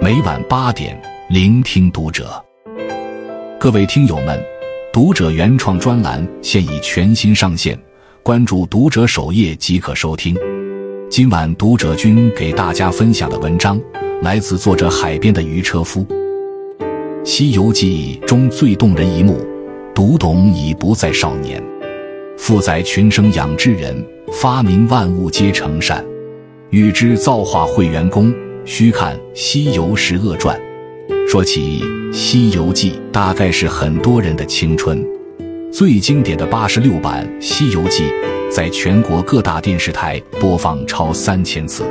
每晚八点，聆听读者。各位听友们，读者原创专栏现已全新上线，关注读者首页即可收听。今晚读者君给大家分享的文章来自作者海边的渔车夫，《西游记》中最动人一幕，读懂已不再少年。富载群生养之人，发明万物皆成善。欲知造化会元功，须看《西游十恶传》。说起《西游记》，大概是很多人的青春。最经典的八十六版《西游记》，在全国各大电视台播放超三千次。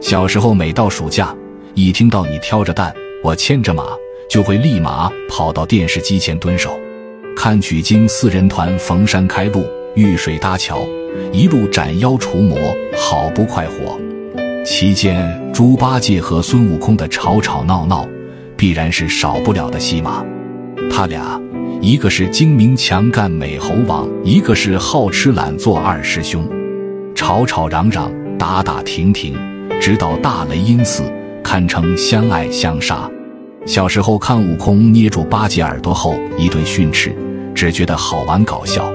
小时候，每到暑假，一听到你挑着担，我牵着马，就会立马跑到电视机前蹲守，看取经四人团逢山开路，遇水搭桥，一路斩妖除魔，好不快活。期间，猪八戒和孙悟空的吵吵闹闹，必然是少不了的戏码。他俩，一个是精明强干美猴王，一个是好吃懒做二师兄，吵吵嚷嚷，打打停停，直到大雷音寺，堪称相爱相杀。小时候看悟空捏住八戒耳朵后一顿训斥，只觉得好玩搞笑。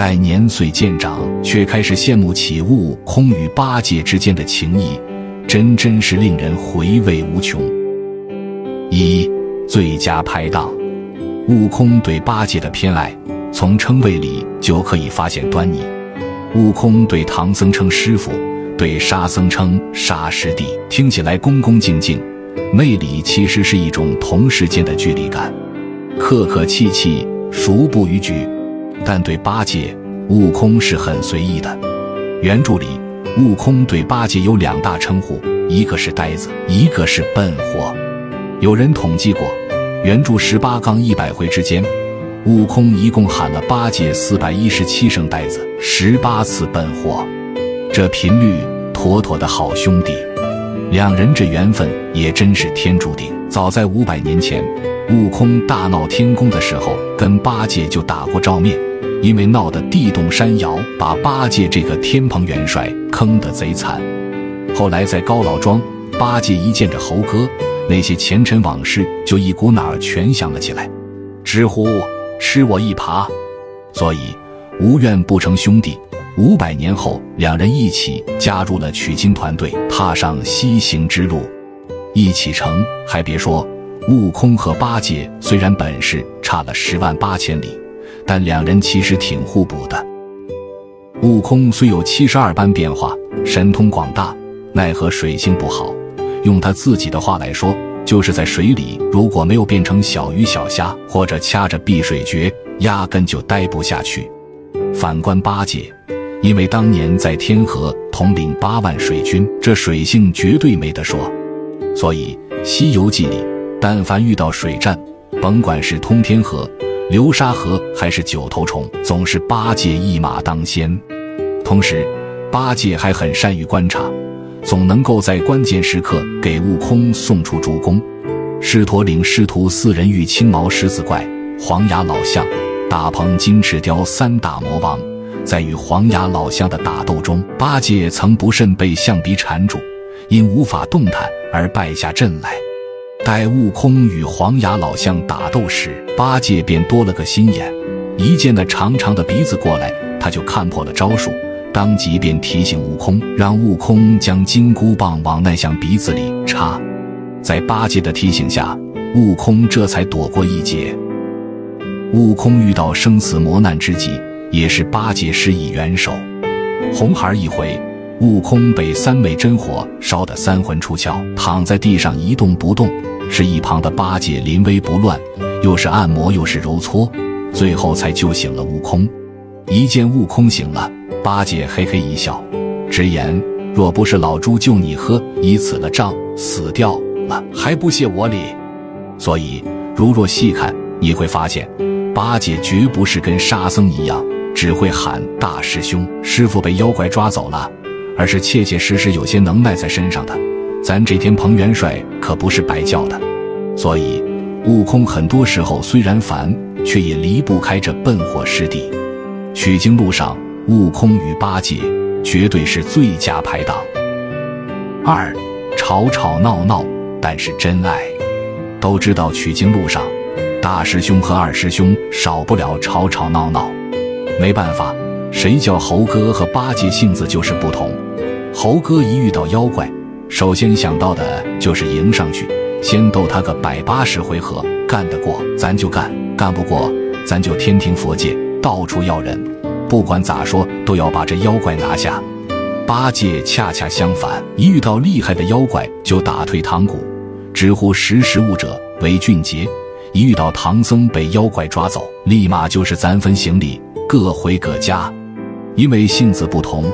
待年岁渐长，却开始羡慕起悟空与八戒之间的情谊，真真是令人回味无穷。一最佳拍档，悟空对八戒的偏爱，从称谓里就可以发现端倪。悟空对唐僧称师傅，对沙僧称沙师弟，听起来恭恭敬敬，内里其实是一种同时间的距离感，客客气气，熟不逾矩。但对八戒，悟空是很随意的。原著里，悟空对八戒有两大称呼，一个是呆子，一个是笨货。有人统计过，原著十八杠一百回之间，悟空一共喊了八戒四百一十七声呆子，十八次笨货，这频率妥妥的好兄弟。两人这缘分也真是天注定。早在五百年前，悟空大闹天宫的时候，跟八戒就打过照面。因为闹得地动山摇，把八戒这个天蓬元帅坑得贼惨。后来在高老庄，八戒一见着猴哥，那些前尘往事就一股脑儿全想了起来。直呼吃我一耙，所以无怨不成兄弟。五百年后，两人一起加入了取经团队，踏上西行之路。一启程，还别说，悟空和八戒虽然本事差了十万八千里。但两人其实挺互补的。悟空虽有七十二般变化，神通广大，奈何水性不好。用他自己的话来说，就是在水里如果没有变成小鱼小虾，或者掐着碧水诀，压根就待不下去。反观八戒，因为当年在天河统领八万水军，这水性绝对没得说。所以《西游记》里，但凡遇到水战，甭管是通天河。流沙河还是九头虫，总是八戒一马当先。同时，八戒还很善于观察，总能够在关键时刻给悟空送出助攻。狮驼岭师徒四人遇青毛狮子怪、黄牙老象、大鹏金翅雕三大魔王，在与黄牙老象的打斗中，八戒曾不慎被象鼻缠住，因无法动弹而败下阵来。待悟空与黄牙老象打斗时，八戒便多了个心眼，一见那长长的鼻子过来，他就看破了招数，当即便提醒悟空，让悟空将金箍棒往那象鼻子里插。在八戒的提醒下，悟空这才躲过一劫。悟空遇到生死磨难之际，也是八戒施以援手。红孩一回。悟空被三昧真火烧得三魂出窍，躺在地上一动不动。是一旁的八戒临危不乱，又是按摩又是揉搓，最后才救醒了悟空。一见悟空醒了，八戒嘿嘿一笑，直言：“若不是老猪救你喝，已死了账，死掉了还不谢我礼。”所以，如若细看，你会发现，八戒绝不是跟沙僧一样只会喊大师兄、师傅被妖怪抓走了。而是切切实实有些能耐在身上的，咱这天蓬元帅可不是白叫的。所以，悟空很多时候虽然烦，却也离不开这笨货师弟。取经路上，悟空与八戒绝对是最佳拍档。二，吵吵闹闹，但是真爱。都知道取经路上，大师兄和二师兄少不了吵吵闹闹。没办法，谁叫猴哥和八戒性子就是不同。猴哥一遇到妖怪，首先想到的就是迎上去，先斗他个百八十回合，干得过咱就干，干不过咱就天庭佛界到处要人，不管咋说都要把这妖怪拿下。八戒恰恰相反，一遇到厉害的妖怪就打退堂鼓，直呼识时务者为俊杰；一遇到唐僧被妖怪抓走，立马就是咱分行李，各回各家。因为性子不同。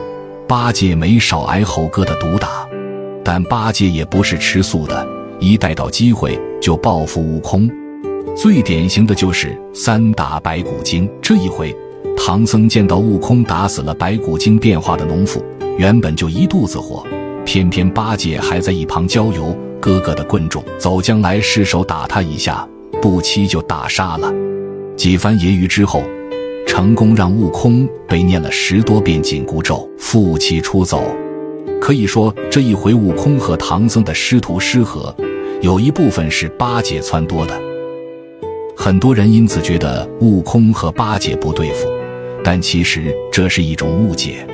八戒没少挨猴哥的毒打，但八戒也不是吃素的，一逮到机会就报复悟空。最典型的就是三打白骨精。这一回，唐僧见到悟空打死了白骨精变化的农妇，原本就一肚子火，偏偏八戒还在一旁浇油：“哥哥的棍重，走将来失手打他一下，不期就打杀了。”几番揶揄之后。成功让悟空被念了十多遍紧箍咒，负气出走。可以说，这一回悟空和唐僧的师徒失和，有一部分是八戒撺掇的。很多人因此觉得悟空和八戒不对付，但其实这是一种误解。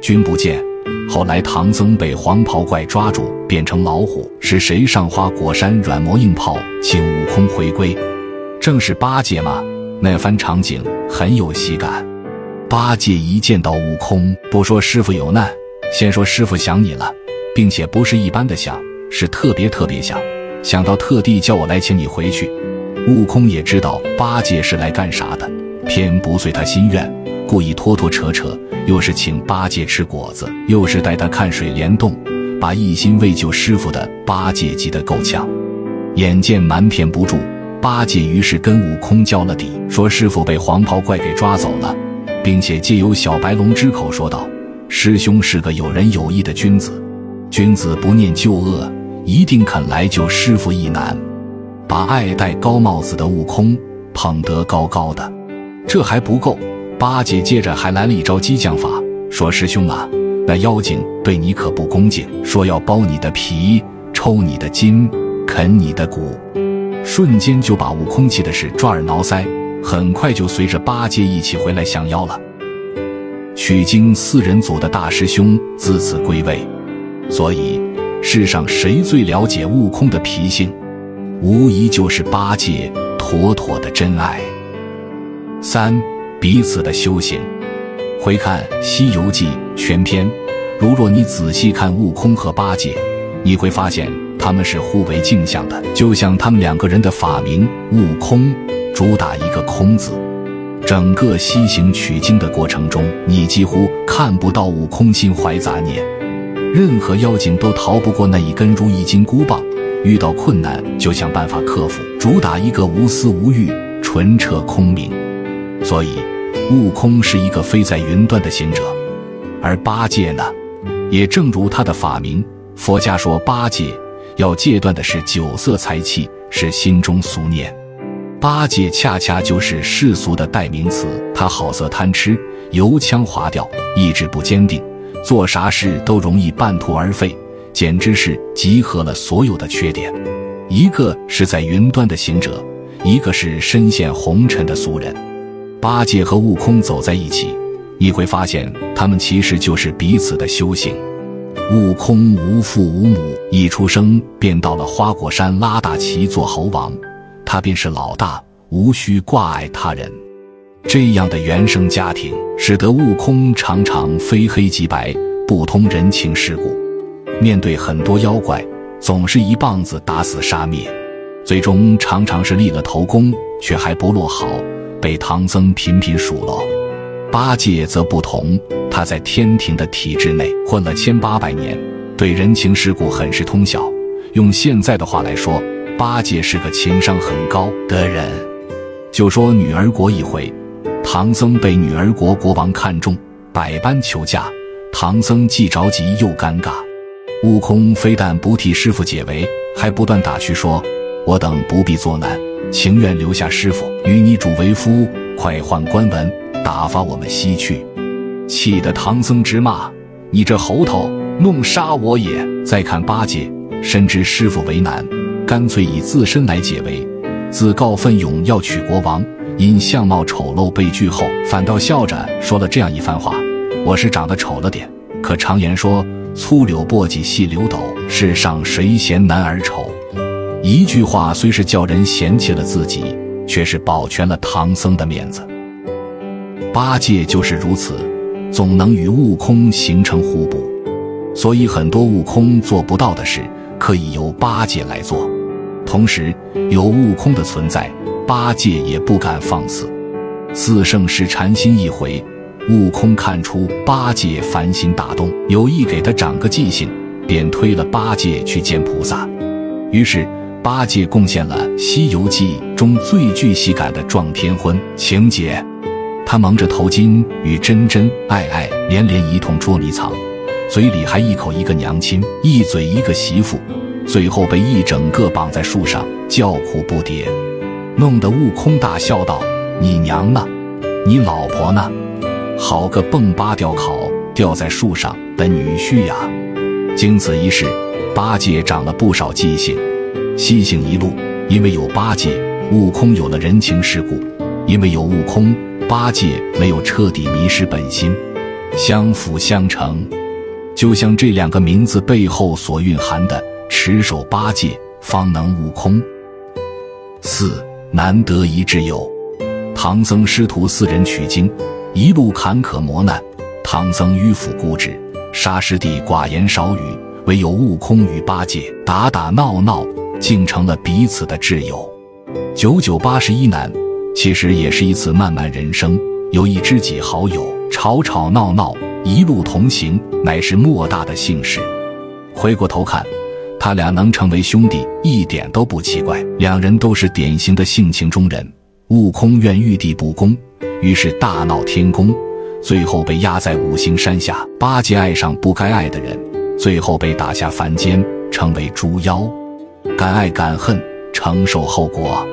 君不见，后来唐僧被黄袍怪抓住，变成老虎，是谁上花果山软磨硬泡，请悟空回归？正是八戒吗？那番场景很有喜感。八戒一见到悟空，不说师傅有难，先说师傅想你了，并且不是一般的想，是特别特别想，想到特地叫我来请你回去。悟空也知道八戒是来干啥的，偏不遂他心愿，故意拖拖扯扯，又是请八戒吃果子，又是带他看水帘洞，把一心为救师傅的八戒急得够呛。眼见瞒骗不住。八戒于是跟悟空交了底，说师傅被黄袍怪给抓走了，并且借由小白龙之口说道：“师兄是个有仁有义的君子，君子不念旧恶，一定肯来救师傅一难。”把爱戴高帽子的悟空捧得高高的。这还不够，八戒接着还来了一招激将法，说：“师兄啊，那妖精对你可不恭敬，说要剥你的皮，抽你的筋，啃你的骨。”瞬间就把悟空气的是抓耳挠腮，很快就随着八戒一起回来降妖了。取经四人组的大师兄自此归位，所以世上谁最了解悟空的脾性，无疑就是八戒，妥妥的真爱。三彼此的修行，回看《西游记》全篇，如若你仔细看悟空和八戒，你会发现。他们是互为镜像的，就像他们两个人的法名“悟空”，主打一个“空”字。整个西行取经的过程中，你几乎看不到悟空心怀杂念，任何妖精都逃不过那一根如意金箍棒，遇到困难就想办法克服，主打一个无私无欲、纯澈空明。所以，悟空是一个飞在云端的行者，而八戒呢，也正如他的法名，佛家说八戒。要戒断的是酒色财气，是心中俗念。八戒恰恰就是世俗的代名词，他好色贪吃，油腔滑调，意志不坚定，做啥事都容易半途而废，简直是集合了所有的缺点。一个是在云端的行者，一个是深陷红尘的俗人。八戒和悟空走在一起，你会发现他们其实就是彼此的修行。悟空无父无母，一出生便到了花果山拉大旗做猴王，他便是老大，无需挂碍他人。这样的原生家庭，使得悟空常常非黑即白，不通人情世故。面对很多妖怪，总是一棒子打死杀灭，最终常常是立了头功，却还不落好，被唐僧频频数落。八戒则不同。他在天庭的体制内混了千八百年，对人情世故很是通晓。用现在的话来说，八戒是个情商很高的人。就说女儿国一回，唐僧被女儿国国王看中，百般求嫁。唐僧既着急又尴尬，悟空非但不替师傅解围，还不断打趣说：“我等不必作难，情愿留下师傅与你主为夫，快换官文，打发我们西去。”气得唐僧直骂：“你这猴头，弄杀我也！”再看八戒，深知师傅为难，干脆以自身来解围。自告奋勇要娶国王，因相貌丑陋被拒后，反倒笑着说了这样一番话：“我是长得丑了点，可常言说粗柳簸箕细柳斗，世上谁嫌男儿丑？”一句话虽是叫人嫌弃了自己，却是保全了唐僧的面子。八戒就是如此，总能与悟空形成互补，所以很多悟空做不到的事，可以由八戒来做。同时，有悟空的存在，八戒也不敢放肆。四圣时禅心一回，悟空看出八戒烦心大动，有意给他长个记性，便推了八戒去见菩萨。于是，八戒贡献了《西游记》中最具喜感的撞天婚情节。他蒙着头巾，与真真、爱爱连连一通捉迷藏，嘴里还一口一个娘亲，一嘴一个媳妇，最后被一整个绑在树上，叫苦不迭，弄得悟空大笑道：“你娘呢？你老婆呢？好个蹦八吊考吊在树上的女婿呀！”经此一事，八戒长了不少记性。西行一路，因为有八戒，悟空有了人情世故；因为有悟空。八戒没有彻底迷失本心，相辅相成，就像这两个名字背后所蕴含的“持守八戒，方能悟空”。四难得一挚友，唐僧师徒四人取经，一路坎坷磨难。唐僧迂腐固执，沙师弟寡言少语，唯有悟空与八戒打打闹闹，竟成了彼此的挚友。九九八十一难。其实也是一次漫漫人生，有一知己好友，吵吵闹闹，一路同行，乃是莫大的幸事。回过头看，他俩能成为兄弟，一点都不奇怪。两人都是典型的性情中人。悟空愿玉帝不公，于是大闹天宫，最后被压在五行山下。八戒爱上不该爱的人，最后被打下凡间，成为猪妖。敢爱敢恨，承受后果。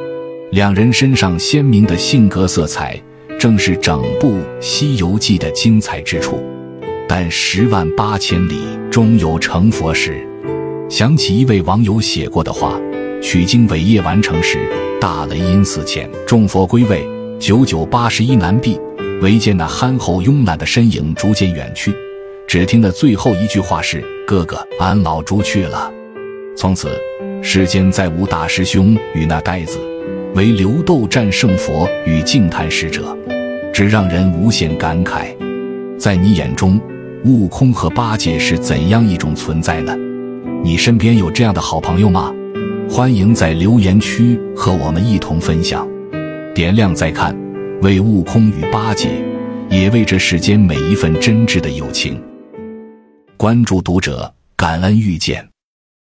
两人身上鲜明的性格色彩，正是整部《西游记》的精彩之处。但十万八千里，终有成佛时。想起一位网友写过的话：取经伟业完成时，大雷音寺前，众佛归位，九九八十一难毕，唯见那憨厚慵懒的身影逐渐远去。只听得最后一句话是：“哥哥，俺老猪去了。”从此，世间再无大师兄与那呆子。为刘斗战胜佛与净坛使者，只让人无限感慨。在你眼中，悟空和八戒是怎样一种存在呢？你身边有这样的好朋友吗？欢迎在留言区和我们一同分享。点亮再看，为悟空与八戒，也为这世间每一份真挚的友情。关注读者，感恩遇见。